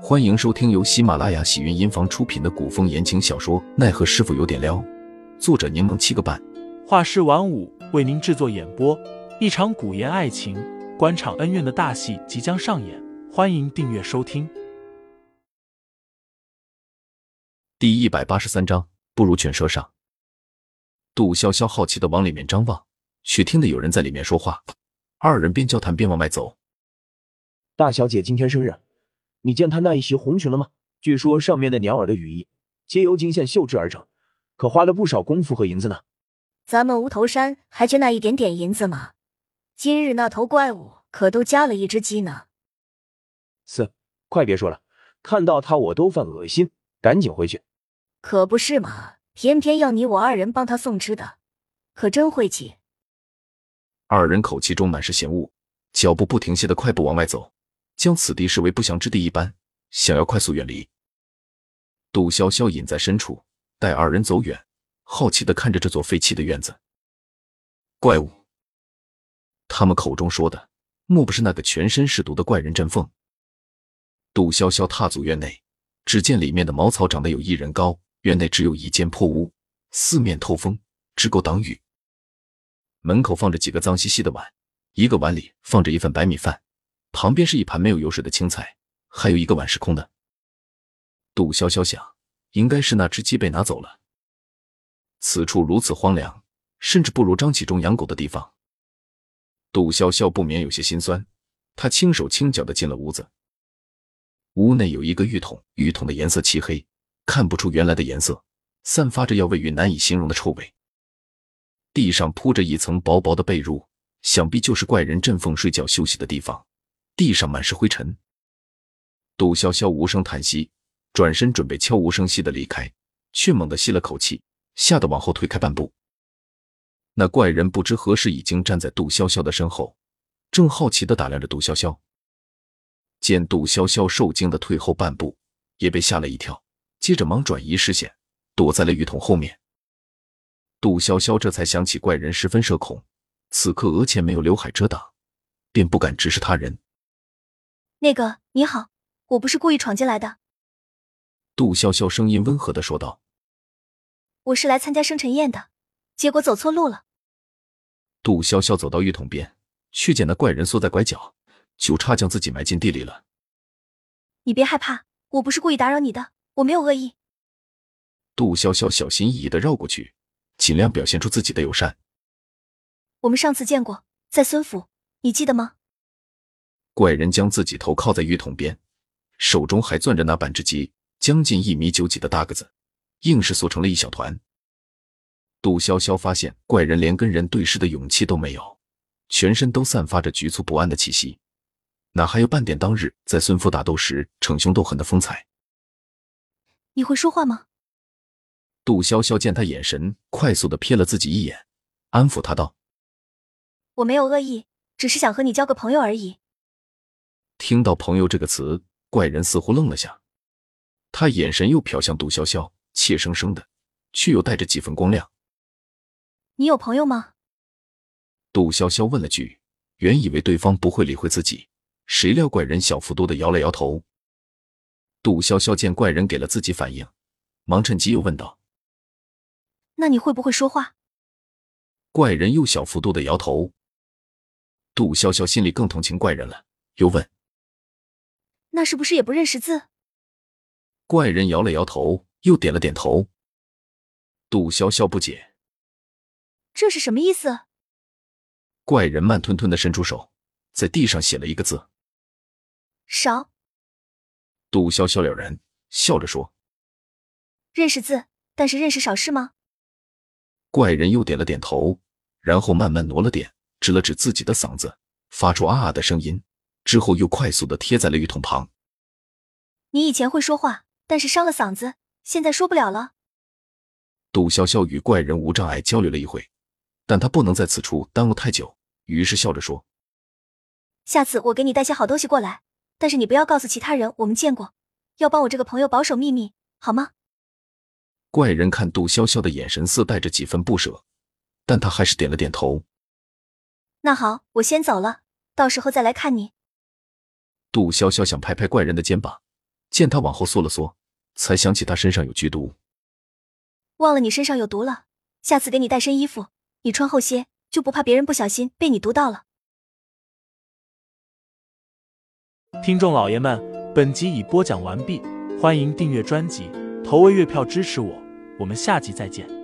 欢迎收听由喜马拉雅喜云音房出品的古风言情小说《奈何师傅有点撩》，作者柠檬七个半，画师晚舞为您制作演播。一场古言爱情、官场恩怨的大戏即将上演，欢迎订阅收听。第一百八十三章，不如犬舍上。杜潇潇好奇的往里面张望，却听得有人在里面说话，二人边交谈边往外走。大小姐今天生日。你见他那一袭红裙了吗？据说上面的鸟儿的羽翼皆由金线绣制而成，可花了不少功夫和银子呢。咱们无头山还缺那一点点银子吗？今日那头怪物可都加了一只鸡呢。四，快别说了，看到他我都犯恶心，赶紧回去。可不是嘛，偏偏要你我二人帮他送吃的，可真晦气。二人口气中满是嫌恶，脚步不停歇的快步往外走。将此地视为不祥之地一般，想要快速远离。杜潇潇隐在深处，待二人走远，好奇的看着这座废弃的院子。怪物，他们口中说的，莫不是那个全身是毒的怪人振凤？杜潇潇踏足院内，只见里面的茅草长得有一人高，院内只有一间破屋，四面透风，只够挡雨。门口放着几个脏兮兮的碗，一个碗里放着一份白米饭。旁边是一盘没有油水的青菜，还有一个碗是空的。杜潇潇想，应该是那只鸡被拿走了。此处如此荒凉，甚至不如张启忠养狗的地方。杜潇潇不免有些心酸，他轻手轻脚的进了屋子。屋内有一个浴桶，浴桶的颜色漆黑，看不出原来的颜色，散发着要味于难以形容的臭味。地上铺着一层薄薄的被褥，想必就是怪人振凤睡觉休息的地方。地上满是灰尘，杜潇潇无声叹息，转身准备悄无声息的离开，却猛地吸了口气，吓得往后退开半步。那怪人不知何时已经站在杜潇潇的身后，正好奇的打量着杜潇潇。见杜潇潇受惊的退后半步，也被吓了一跳，接着忙转移视线，躲在了浴桶后面。杜潇潇这才想起怪人十分社恐，此刻额前没有刘海遮挡，便不敢直视他人。那个你好，我不是故意闯进来的。杜潇潇声音温和的说道：“我是来参加生辰宴的，结果走错路了。”杜潇潇走到浴桶边，却见那怪人缩在拐角，就差将自己埋进地里了。你别害怕，我不是故意打扰你的，我没有恶意。杜潇潇小心翼翼的绕过去，尽量表现出自己的友善。我们上次见过，在孙府，你记得吗？怪人将自己头靠在浴桶边，手中还攥着那半只鸡，将近一米九几的大个子，硬是缩成了一小团。杜潇潇发现怪人连跟人对视的勇气都没有，全身都散发着局促不安的气息，哪还有半点当日在孙府打斗时逞凶斗狠的风采？你会说话吗？杜潇潇见他眼神快速的瞥了自己一眼，安抚他道：“我没有恶意，只是想和你交个朋友而已。”听到“朋友”这个词，怪人似乎愣了下，他眼神又瞟向杜潇潇，怯生生的，却又带着几分光亮。“你有朋友吗？”杜潇潇问了句，原以为对方不会理会自己，谁料怪人小幅度的摇了摇头。杜潇潇见怪人给了自己反应，忙趁机又问道：“那你会不会说话？”怪人又小幅度的摇头。杜潇潇心里更同情怪人了，又问。那是不是也不认识字？怪人摇了摇头，又点了点头。杜潇潇不解，这是什么意思？怪人慢吞吞的伸出手，在地上写了一个字：“少。”杜潇潇了然，笑着说：“认识字，但是认识少是吗？”怪人又点了点头，然后慢慢挪了点，指了指自己的嗓子，发出啊啊的声音。之后又快速的贴在了浴桶旁。你以前会说话，但是伤了嗓子，现在说不了了。杜潇潇与怪人无障碍交流了一会，但他不能在此处耽误太久，于是笑着说：“下次我给你带些好东西过来，但是你不要告诉其他人我们见过，要帮我这个朋友保守秘密，好吗？”怪人看杜潇潇的眼神色带着几分不舍，但他还是点了点头。那好，我先走了，到时候再来看你。杜潇潇想拍拍怪人的肩膀，见他往后缩了缩，才想起他身上有剧毒，忘了你身上有毒了。下次给你带身衣服，你穿厚些，就不怕别人不小心被你毒到了。听众老爷们，本集已播讲完毕，欢迎订阅专辑，投喂月票支持我，我们下集再见。